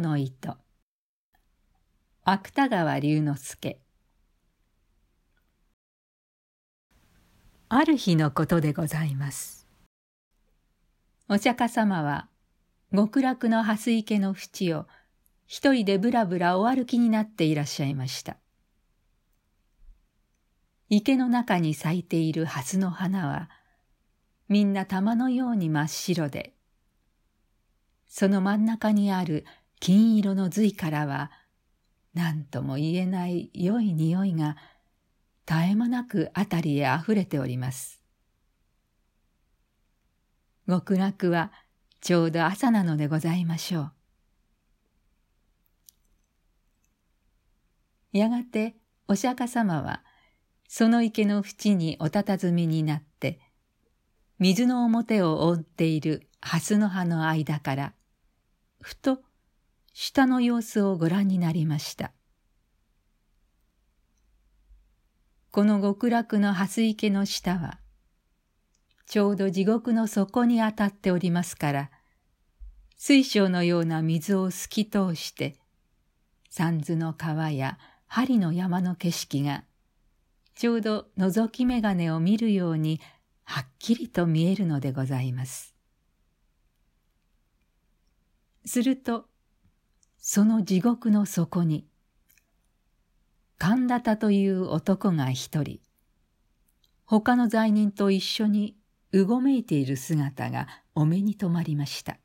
の糸。芥川龍之介。ある日のことでございます。お釈迦様は極楽の蓮池の淵を一人でぶらぶらお歩きになっていらっしゃいました。池の中に咲いている蓮の花はみんな玉のように真っ白でその真ん中にある金色の髄からは何とも言えない良い匂いが絶え間なく辺りへあふれております。極楽はちょうど朝なのでございましょう。やがてお釈迦様はその池の縁におたたずみになって水の表を覆っている蓮の葉の間からふと下の様子をご覧になりました。この極楽の蓮池の下は、ちょうど地獄の底に当たっておりますから、水晶のような水を透き通して、三途の川や針の山の景色が、ちょうど覗き眼鏡を見るようにはっきりと見えるのでございます。するとその地獄の底に神田田という男が一人他の罪人と一緒にうごめいている姿がお目に留まりました。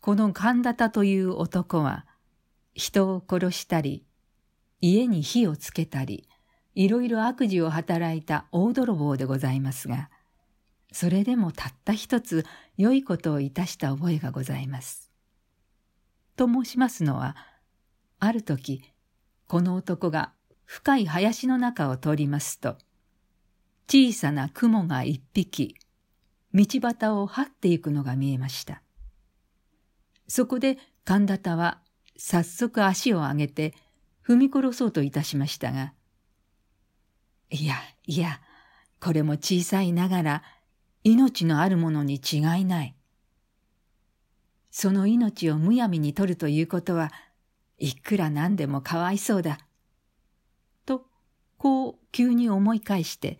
この神田田という男は人を殺したり家に火をつけたりいろいろ悪事を働いた大泥棒でございますがそれでもたった一つ良いことをいたした覚えがございます。と申しますのは、ある時、この男が深い林の中を通りますと、小さな雲が一匹、道端を這っていくのが見えました。そこで神田田は早速足を上げて踏み殺そうといたしましたが、いや、いや、これも小さいながら命のあるものに違いない。その命をむやみに取るということは、いくらなんでもかわいそうだ。と、こう急に思い返して、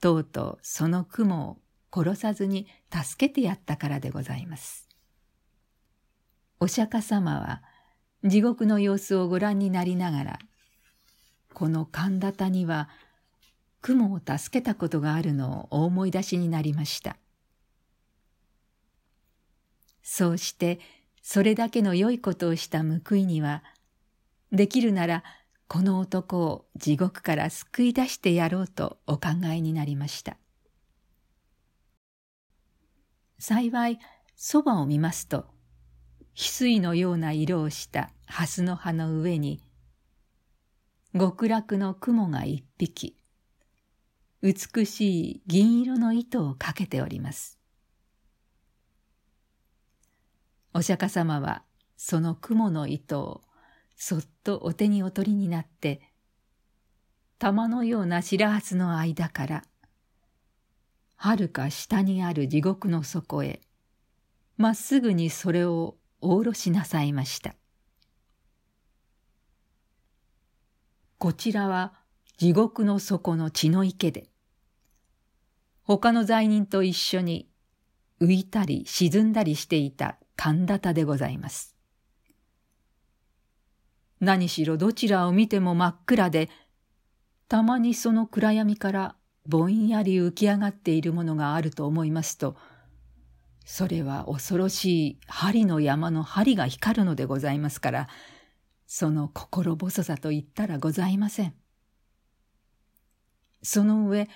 とうとうその雲を殺さずに助けてやったからでございます。お釈迦様は地獄の様子をご覧になりながら、この神田田には雲を助けたことがあるのをお思い出しになりました。そうしてそれだけの良いことをした報いには、できるならこの男を地獄から救い出してやろうとお考えになりました。幸いそばを見ますと、翡翠のような色をした蓮の葉の上に、極楽の雲が一匹、美しい銀色の糸をかけております。お釈迦様はその雲の糸をそっとお手にお取りになって、玉のような白髪の間から、はるか下にある地獄の底へ、まっすぐにそれをおろしなさいました。こちらは地獄の底の血の池で、他の罪人と一緒に浮いたり沈んだりしていた神田田でございます。何しろどちらを見ても真っ暗で、たまにその暗闇からぼんやり浮き上がっているものがあると思いますと、それは恐ろしい針の山の針が光るのでございますから、その心細さと言ったらございません。その上、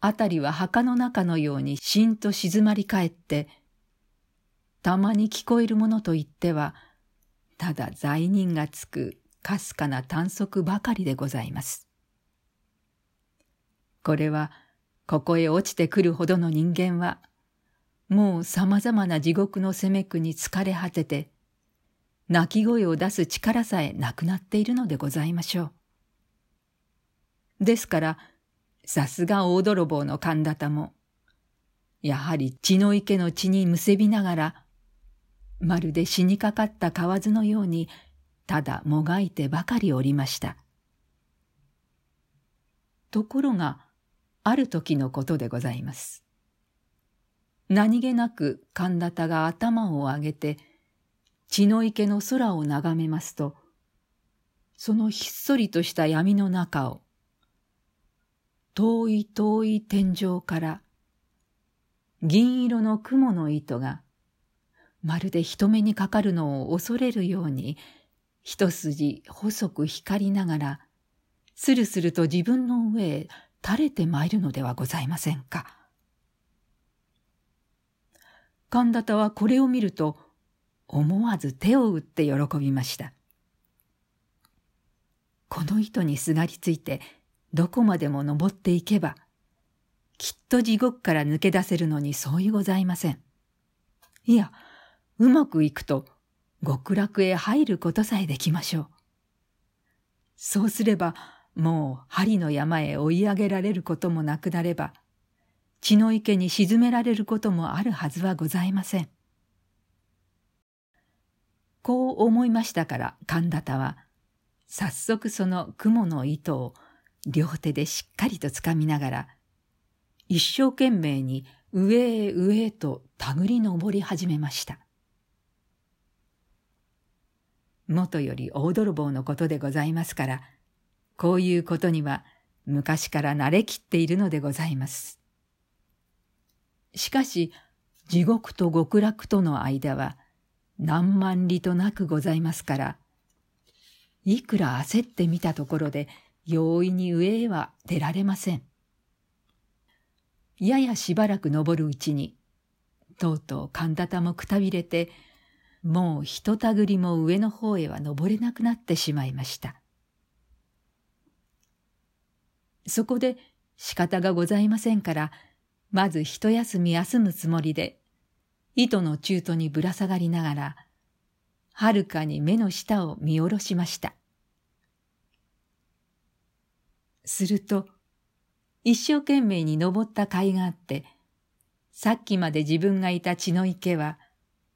あたりは墓の中のようにしんと静まり返って、たまに聞こえるものといっては、ただ罪人がつくかすかな短足ばかりでございます。これは、ここへ落ちてくるほどの人間は、もう様々な地獄の責め苦に疲れ果てて、泣き声を出す力さえなくなっているのでございましょう。ですから、さすが大泥棒の神田田も、やはり血の池の血にむせびながら、まるで死にかかった蛙のようにただもがいてばかりおりました。ところがある時のことでございます。何気なく神田田が頭を上げて血の池の空を眺めますとそのひっそりとした闇の中を遠い遠い天井から銀色の雲の糸がまるで人目にかかるのを恐れるように一筋細く光りながらするすると自分の上へ垂れてまいるのではございませんか。神田田はこれを見ると思わず手を打って喜びました。この糸にすがりついてどこまでも登っていけばきっと地獄から抜け出せるのに相違ございません。いや、うまくいくと極楽へ入ることさえできましょう。そうすればもう針の山へ追い上げられることもなくなれば血の池に沈められることもあるはずはございません。こう思いましたから神田田は早速その雲の糸を両手でしっかりとつかみながら一生懸命に上へ上へと手繰り登り始めました。元より大泥棒のことでございますから、こういうことには昔から慣れきっているのでございます。しかし、地獄と極楽との間は何万里となくございますから、いくら焦ってみたところで容易に上へは出られません。ややしばらく登るうちに、とうとう神田田もくたびれて、もうひとたぐりも上の方へは登れなくなってしまいました。そこで仕方がございませんから、まず一休み休むつもりで、糸の中途にぶら下がりながら、はるかに目の下を見下ろしました。すると、一生懸命に登った甲斐があって、さっきまで自分がいた血の池は、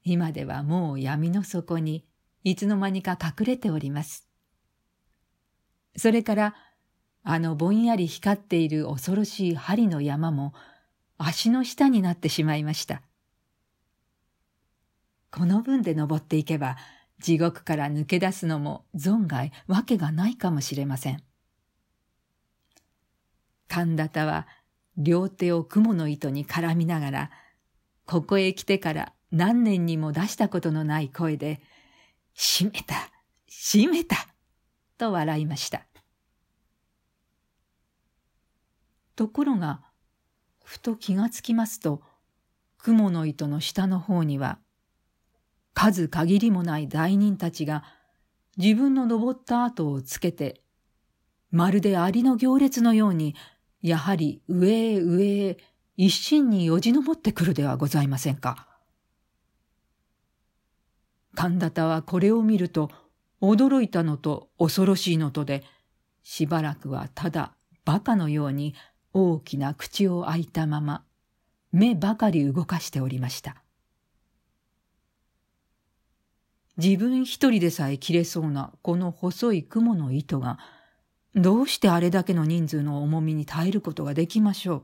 今ではもう闇の底にいつの間にか隠れております。それから、あのぼんやり光っている恐ろしい針の山も足の下になってしまいました。この分で登っていけば、地獄から抜け出すのも存外わけがないかもしれません。神田田は両手を雲の糸に絡みながら、ここへ来てから何年にも出したことのない声で、閉めた、閉めた、と笑いました。ところが、ふと気がつきますと、雲の糸の下の方には、数限りもない罪人たちが自分の登った後をつけて、まるでアリの行列のように、やはり上へ上へ一心によじ登ってくるではございませんか。神田田はこれを見ると、驚いたのと恐ろしいのとで、しばらくはただ馬鹿のように大きな口を開いたまま、目ばかり動かしておりました。自分一人でさえ切れそうなこの細い雲の糸が、どうしてあれだけの人数の重みに耐えることができましょ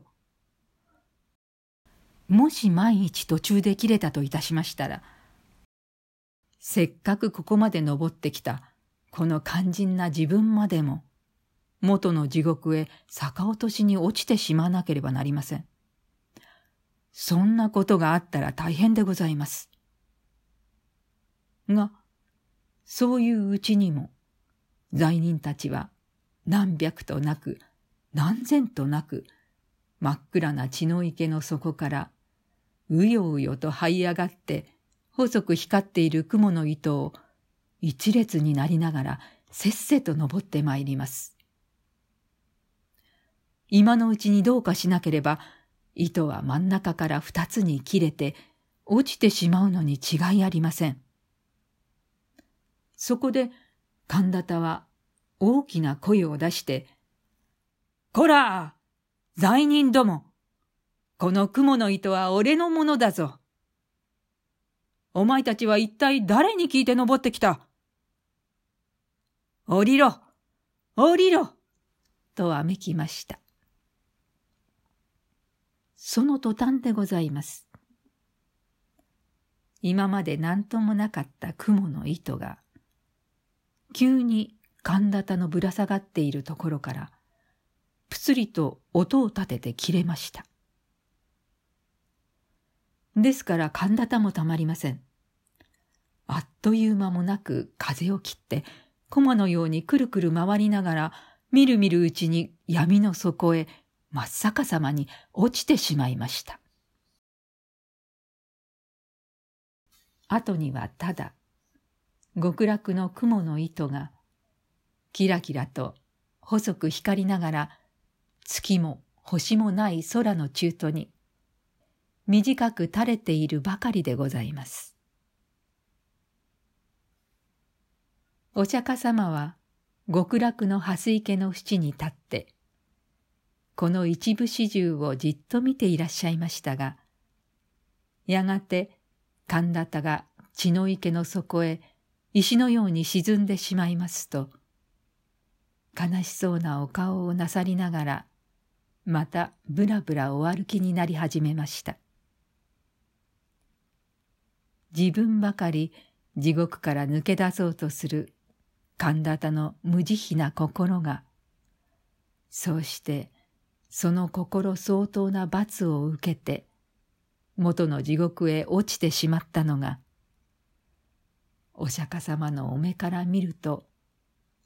う？もし万一途中で切れたといたしましたら、せっかくここまで登ってきたこの肝心な自分までも、元の地獄へ逆落としに落ちてしまわなければなりません。そんなことがあったら大変でございます。が、そういううちにも、罪人たちは何百となく、何千となく、真っ暗な血の池の底から、うようよと這い上がって、細く光っている雲の糸を一列になりながらせっせと登ってまいります。今のうちにどうかしなければ、糸は真ん中から二つに切れて落ちてしまうのに違いありません。そこで神田田は大きな声を出して、こら罪人どもこの雲の糸は俺のものだぞお前たちは一体誰に聞いて登ってきた？降りろ降りろとあめきました。その途端でございます。今まで何ともなかった雲の糸が、急に神田のぶら下がっているところから、ぷつりと音を立てて切れました。ですから神田田もたまりません。あっという間もなく風を切って、駒のようにくるくる回りながら、みるみるうちに闇の底へ真っ逆さまに落ちてしまいました。後にはただ極楽の雲の糸がキラキラと細く光りながら月も星もない空の中途に短く垂れているばかりでございます。お釈迦様は極楽の蓮池の淵に立ってこの一部始終をじっと見ていらっしゃいましたがやがて神田田が血の池の底へ石のように沈んでしまいますと悲しそうなお顔をなさりながらまたぶらぶらお歩きになり始めました。自分ばかり地獄から抜け出そうとする神田田の無慈悲な心がそうしてその心相当な罰を受けて元の地獄へ落ちてしまったのがお釈迦様のお目から見ると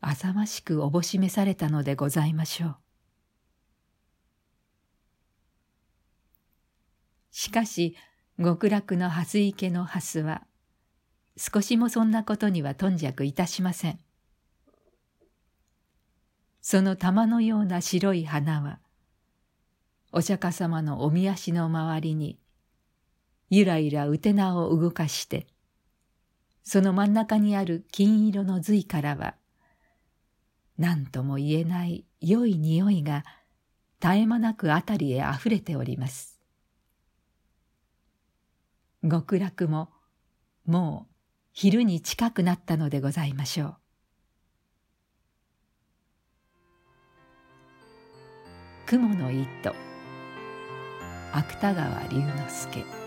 浅ましくおぼしめされたのでございましょう。しかし極楽の蓮池の蓮は少しもそんなことには頓着いたしません。その玉のような白い花はお釈迦様のおみ足の周りにゆらゆらうてなを動かして、その真ん中にある金色の髄からは、何とも言えない良い匂いが絶え間なくあたりへあふれております。極楽ももう昼に近くなったのでございましょう。雲の糸芥川龍之介